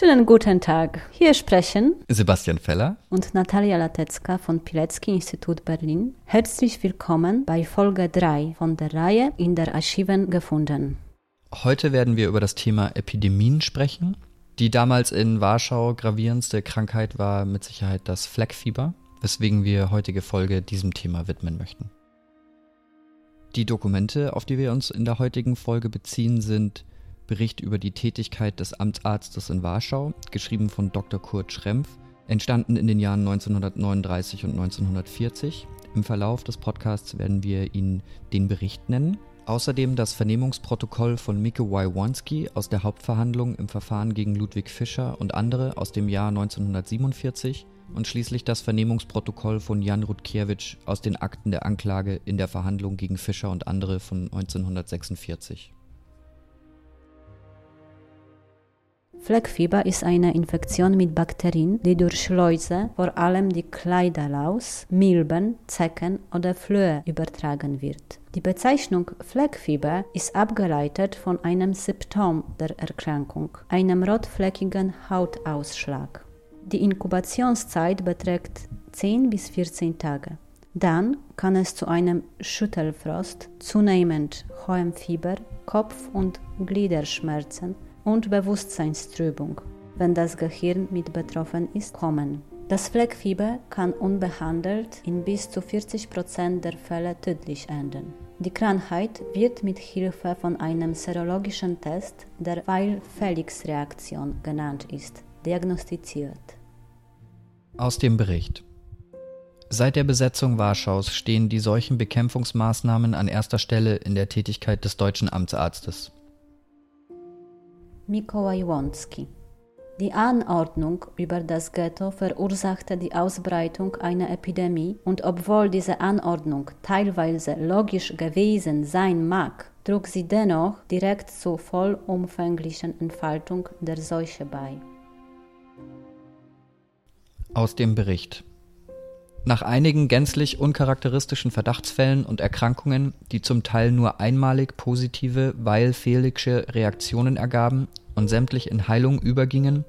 Schönen guten Tag. Hier sprechen Sebastian Feller und Natalia Latecka von Pilecki Institut Berlin. Herzlich willkommen bei Folge 3 von der Reihe In der Archiven gefunden. Heute werden wir über das Thema Epidemien sprechen. Die damals in Warschau gravierendste Krankheit war mit Sicherheit das Fleckfieber, weswegen wir heutige Folge diesem Thema widmen möchten. Die Dokumente, auf die wir uns in der heutigen Folge beziehen, sind Bericht über die Tätigkeit des Amtsarztes in Warschau, geschrieben von Dr. Kurt Schrempf, entstanden in den Jahren 1939 und 1940. Im Verlauf des Podcasts werden wir ihn den Bericht nennen. Außerdem das Vernehmungsprotokoll von Mike Wajwanski aus der Hauptverhandlung im Verfahren gegen Ludwig Fischer und andere aus dem Jahr 1947 und schließlich das Vernehmungsprotokoll von Jan Rutkiewicz aus den Akten der Anklage in der Verhandlung gegen Fischer und andere von 1946. Fleckfieber ist eine Infektion mit Bakterien, die durch Läuse, vor allem die Kleiderlaus, Milben, Zecken oder Flöhe übertragen wird. Die Bezeichnung Fleckfieber ist abgeleitet von einem Symptom der Erkrankung, einem rotfleckigen Hautausschlag. Die Inkubationszeit beträgt 10 bis 14 Tage. Dann kann es zu einem Schüttelfrost, zunehmend hohem Fieber, Kopf- und Gliederschmerzen und Bewusstseinstrübung, wenn das Gehirn mit betroffen ist, kommen. Das Fleckfieber kann unbehandelt in bis zu 40 Prozent der Fälle tödlich enden. Die Krankheit wird mit Hilfe von einem serologischen Test, der Weil-Felix-Reaktion genannt ist, diagnostiziert. Aus dem Bericht. Seit der Besetzung Warschaus stehen die Seuchenbekämpfungsmaßnahmen an erster Stelle in der Tätigkeit des deutschen Amtsarztes. Mikołaj Łącki. Die Anordnung über das Ghetto verursachte die Ausbreitung einer Epidemie und obwohl diese Anordnung teilweise logisch gewesen sein mag, trug sie dennoch direkt zur vollumfänglichen Entfaltung der Seuche bei. Aus dem Bericht. Nach einigen gänzlich uncharakteristischen Verdachtsfällen und Erkrankungen, die zum Teil nur einmalig positive Weil-Felixsche Reaktionen ergaben und sämtlich in Heilung übergingen,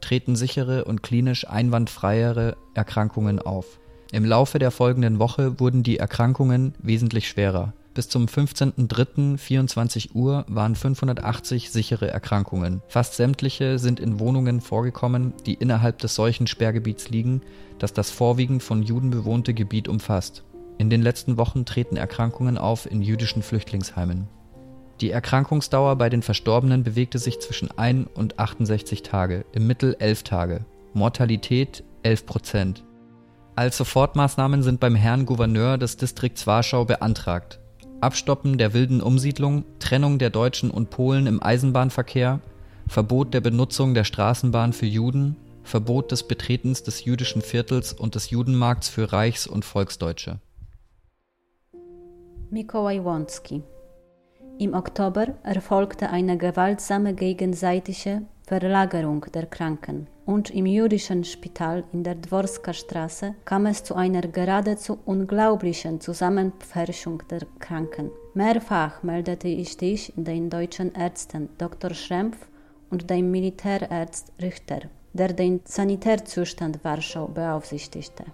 treten sichere und klinisch einwandfreiere Erkrankungen auf. Im Laufe der folgenden Woche wurden die Erkrankungen wesentlich schwerer. Bis zum 15.03.24 Uhr waren 580 sichere Erkrankungen. Fast sämtliche sind in Wohnungen vorgekommen, die innerhalb des solchen Sperrgebiets liegen, das das vorwiegend von Juden bewohnte Gebiet umfasst. In den letzten Wochen treten Erkrankungen auf in jüdischen Flüchtlingsheimen. Die Erkrankungsdauer bei den Verstorbenen bewegte sich zwischen 1 und 68 Tage, im Mittel 11 Tage. Mortalität 11 Prozent. Als Sofortmaßnahmen sind beim Herrn Gouverneur des Distrikts Warschau beantragt. Abstoppen der wilden Umsiedlung, Trennung der Deutschen und Polen im Eisenbahnverkehr, Verbot der Benutzung der Straßenbahn für Juden, Verbot des Betretens des jüdischen Viertels und des Judenmarkts für Reichs- und Volksdeutsche. Mikołaj Łącki Im Oktober erfolgte eine gewaltsame gegenseitige Verlagerung der Kranken und im jüdischen Spital in der Dworska Straße kam es zu einer geradezu unglaublichen Zusammenpferchung der Kranken. Mehrfach meldete ich dich den deutschen Ärzten Dr. Schrempf und dem Militärarzt Richter, der den Sanitärzustand Warschau beaufsichtigte.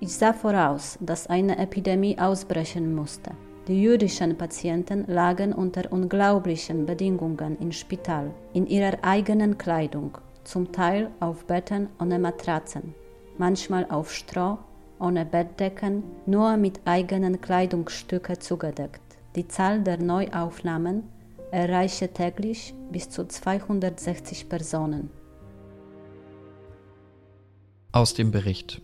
Ich sah voraus, dass eine Epidemie ausbrechen musste. Die jüdischen Patienten lagen unter unglaublichen Bedingungen im Spital, in ihrer eigenen Kleidung, zum Teil auf Betten ohne Matratzen, manchmal auf Stroh, ohne Bettdecken, nur mit eigenen Kleidungsstücken zugedeckt. Die Zahl der Neuaufnahmen erreichte täglich bis zu 260 Personen. Aus dem Bericht.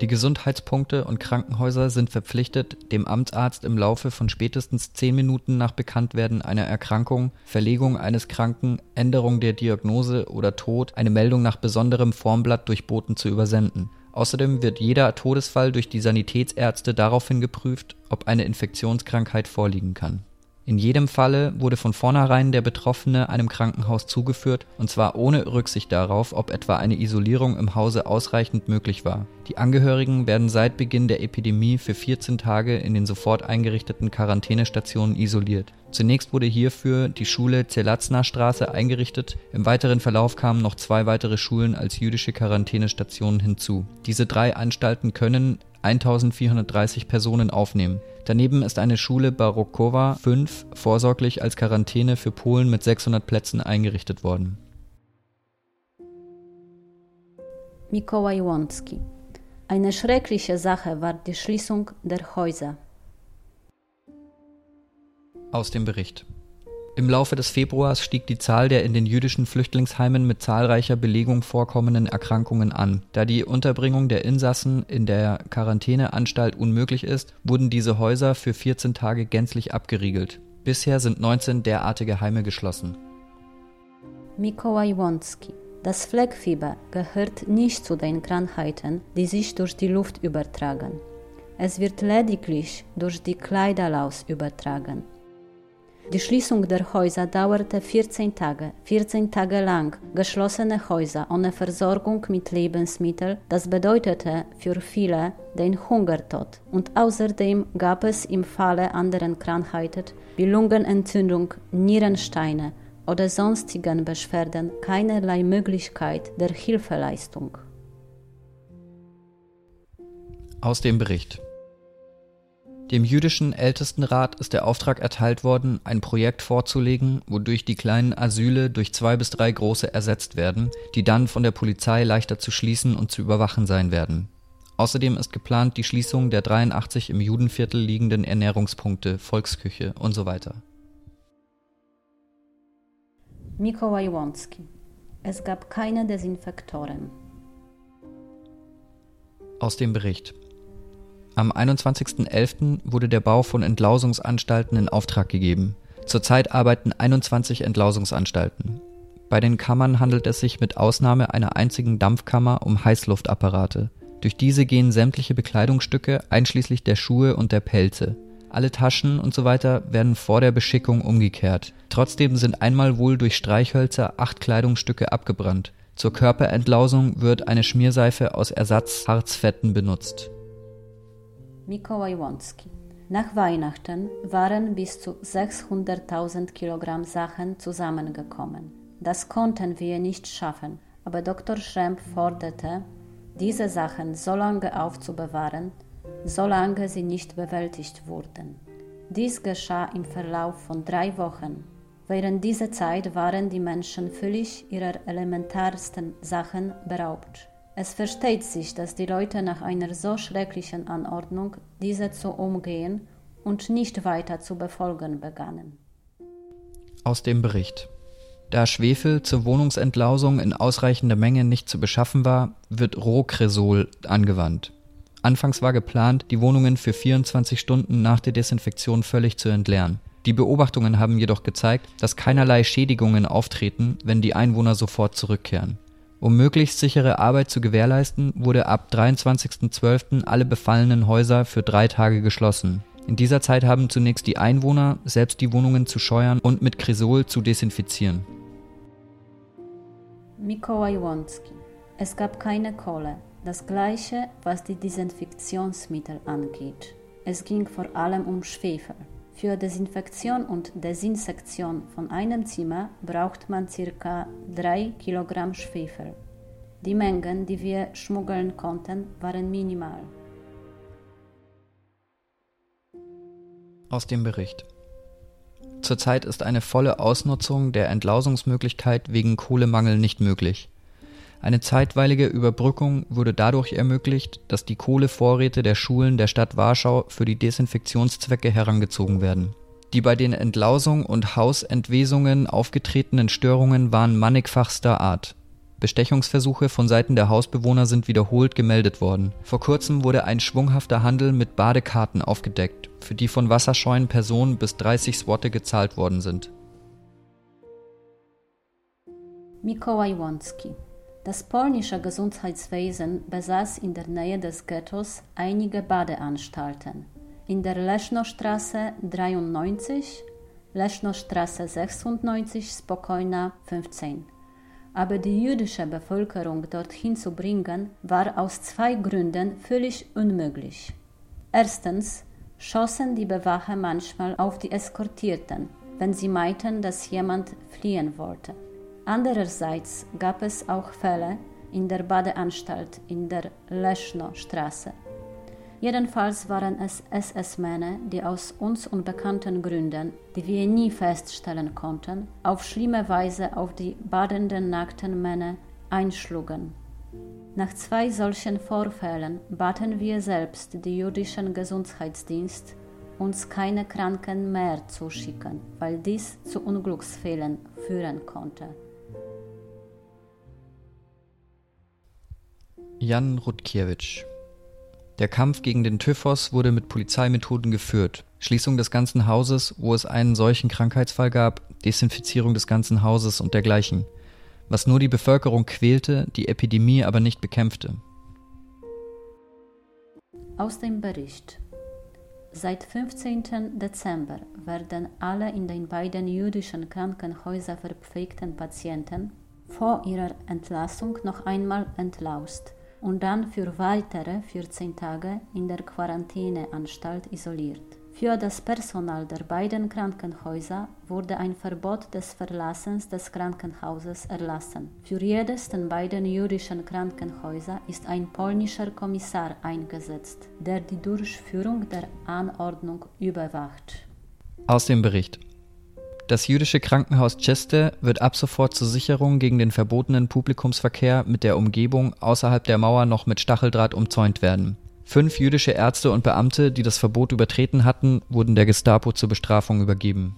Die Gesundheitspunkte und Krankenhäuser sind verpflichtet, dem Amtsarzt im Laufe von spätestens zehn Minuten nach Bekanntwerden einer Erkrankung, Verlegung eines Kranken, Änderung der Diagnose oder Tod eine Meldung nach besonderem Formblatt durch Boten zu übersenden. Außerdem wird jeder Todesfall durch die Sanitätsärzte daraufhin geprüft, ob eine Infektionskrankheit vorliegen kann. In jedem Falle wurde von vornherein der Betroffene einem Krankenhaus zugeführt, und zwar ohne Rücksicht darauf, ob etwa eine Isolierung im Hause ausreichend möglich war. Die Angehörigen werden seit Beginn der Epidemie für 14 Tage in den sofort eingerichteten Quarantänestationen isoliert. Zunächst wurde hierfür die Schule Zelazna Straße eingerichtet, im weiteren Verlauf kamen noch zwei weitere Schulen als jüdische Quarantänestationen hinzu. Diese drei Anstalten können 1430 Personen aufnehmen. Daneben ist eine Schule Barokowa 5 vorsorglich als Quarantäne für Polen mit 600 Plätzen eingerichtet worden. Mikołaj Łącki. Eine schreckliche Sache war die Schließung der Häuser. Aus dem Bericht. Im Laufe des Februars stieg die Zahl der in den jüdischen Flüchtlingsheimen mit zahlreicher Belegung vorkommenden Erkrankungen an. Da die Unterbringung der Insassen in der Quarantäneanstalt unmöglich ist, wurden diese Häuser für 14 Tage gänzlich abgeriegelt. Bisher sind 19 derartige Heime geschlossen. Mikołaj Łącki. Das Fleckfieber gehört nicht zu den Krankheiten, die sich durch die Luft übertragen. Es wird lediglich durch die Kleiderlaus übertragen. Die Schließung der Häuser dauerte 14 Tage. 14 Tage lang geschlossene Häuser ohne Versorgung mit Lebensmitteln, das bedeutete für viele den Hungertod. Und außerdem gab es im Falle anderen Krankheiten wie Lungenentzündung, Nierensteine oder sonstigen Beschwerden keinerlei Möglichkeit der Hilfeleistung. Aus dem Bericht. Dem jüdischen Ältestenrat ist der Auftrag erteilt worden, ein Projekt vorzulegen, wodurch die kleinen Asyle durch zwei bis drei große ersetzt werden, die dann von der Polizei leichter zu schließen und zu überwachen sein werden. Außerdem ist geplant die Schließung der 83 im Judenviertel liegenden Ernährungspunkte, Volksküche und so weiter. Mikołaj Łącki. Es gab keine Desinfektoren. Aus dem Bericht. Am 21.11. wurde der Bau von Entlausungsanstalten in Auftrag gegeben. Zurzeit arbeiten 21 Entlausungsanstalten. Bei den Kammern handelt es sich mit Ausnahme einer einzigen Dampfkammer um Heißluftapparate. Durch diese gehen sämtliche Bekleidungsstücke einschließlich der Schuhe und der Pelze. Alle Taschen und so weiter werden vor der Beschickung umgekehrt. Trotzdem sind einmal wohl durch Streichhölzer acht Kleidungsstücke abgebrannt. Zur Körperentlausung wird eine Schmierseife aus Ersatzharzfetten benutzt. Mikołaj Łącki. Nach Weihnachten waren bis zu 600.000 Kilogramm Sachen zusammengekommen. Das konnten wir nicht schaffen, aber Dr. Schremp forderte, diese Sachen so lange aufzubewahren, solange sie nicht bewältigt wurden. Dies geschah im Verlauf von drei Wochen. Während dieser Zeit waren die Menschen völlig ihrer elementarsten Sachen beraubt. Es versteht sich, dass die Leute nach einer so schrecklichen Anordnung diese zu umgehen und nicht weiter zu befolgen begannen. Aus dem Bericht. Da Schwefel zur Wohnungsentlausung in ausreichender Menge nicht zu beschaffen war, wird Rohkresol angewandt. Anfangs war geplant, die Wohnungen für 24 Stunden nach der Desinfektion völlig zu entleeren. Die Beobachtungen haben jedoch gezeigt, dass keinerlei Schädigungen auftreten, wenn die Einwohner sofort zurückkehren. Um möglichst sichere Arbeit zu gewährleisten, wurde ab 23.12. alle befallenen Häuser für drei Tage geschlossen. In dieser Zeit haben zunächst die Einwohner selbst die Wohnungen zu scheuern und mit Cresol zu desinfizieren. Mikołaj Łącki. Es gab keine Kohle. Das gleiche, was die Desinfektionsmittel angeht. Es ging vor allem um Schwefel. Für Desinfektion und Desinsektion von einem Zimmer braucht man ca. 3 Kilogramm Schwefel. Die Mengen, die wir schmuggeln konnten, waren minimal. Aus dem Bericht. Zurzeit ist eine volle Ausnutzung der Entlausungsmöglichkeit wegen Kohlemangel nicht möglich. Eine zeitweilige Überbrückung wurde dadurch ermöglicht, dass die Kohlevorräte der Schulen der Stadt Warschau für die Desinfektionszwecke herangezogen werden. Die bei den Entlausung und Hausentwesungen aufgetretenen Störungen waren mannigfachster Art. Bestechungsversuche von Seiten der Hausbewohner sind wiederholt gemeldet worden. Vor kurzem wurde ein schwunghafter Handel mit Badekarten aufgedeckt, für die von wasserscheuen Personen bis 30 Swotte gezahlt worden sind. Mikołaj Łącki das polnische Gesundheitswesen besaß in der Nähe des Ghettos einige Badeanstalten. In der Leschnostraße 93, Lesznostraße 96, Spokojna 15. Aber die jüdische Bevölkerung dorthin zu bringen, war aus zwei Gründen völlig unmöglich. Erstens schossen die Bewacher manchmal auf die Eskortierten, wenn sie meinten, dass jemand fliehen wollte. Andererseits gab es auch Fälle in der Badeanstalt in der Leschno-Straße. Jedenfalls waren es SS-Männer, die aus uns unbekannten Gründen, die wir nie feststellen konnten, auf schlimme Weise auf die badenden nackten Männer einschlugen. Nach zwei solchen Vorfällen baten wir selbst die jüdischen Gesundheitsdienst, uns keine Kranken mehr zu schicken, weil dies zu Unglücksfällen führen konnte. Jan Rutkiewicz Der Kampf gegen den Typhus wurde mit Polizeimethoden geführt. Schließung des ganzen Hauses, wo es einen solchen Krankheitsfall gab, Desinfizierung des ganzen Hauses und dergleichen. Was nur die Bevölkerung quälte, die Epidemie aber nicht bekämpfte. Aus dem Bericht. Seit 15. Dezember werden alle in den beiden jüdischen Krankenhäusern verpflegten Patienten vor ihrer Entlassung noch einmal entlaust und dann für weitere 14 Tage in der Quarantäneanstalt isoliert. Für das Personal der beiden Krankenhäuser wurde ein Verbot des Verlassens des Krankenhauses erlassen. Für jedes der beiden jüdischen Krankenhäuser ist ein polnischer Kommissar eingesetzt, der die Durchführung der Anordnung überwacht. Aus dem Bericht. Das jüdische Krankenhaus Cheste wird ab sofort zur Sicherung gegen den verbotenen Publikumsverkehr mit der Umgebung außerhalb der Mauer noch mit Stacheldraht umzäunt werden. Fünf jüdische Ärzte und Beamte, die das Verbot übertreten hatten, wurden der Gestapo zur Bestrafung übergeben.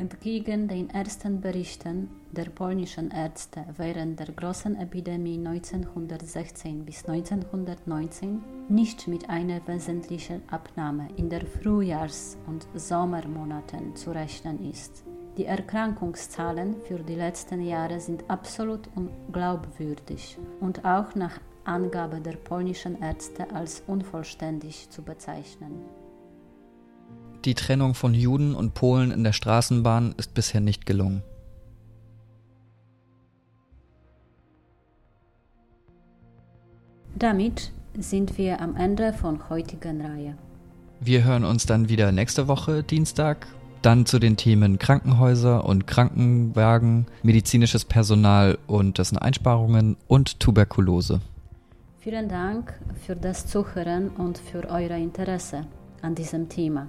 Entgegen den ersten Berichten der polnischen Ärzte während der großen Epidemie 1916 bis 1919 nicht mit einer wesentlichen Abnahme in der Frühjahrs- und Sommermonaten zu rechnen ist. Die Erkrankungszahlen für die letzten Jahre sind absolut unglaubwürdig und auch nach Angabe der polnischen Ärzte als unvollständig zu bezeichnen. Die Trennung von Juden und Polen in der Straßenbahn ist bisher nicht gelungen. Damit sind wir am Ende von heutigen Reihe. Wir hören uns dann wieder nächste Woche Dienstag, dann zu den Themen Krankenhäuser und Krankenwagen, medizinisches Personal und dessen Einsparungen und Tuberkulose. Vielen Dank für das Zuhören und für euer Interesse an diesem Thema.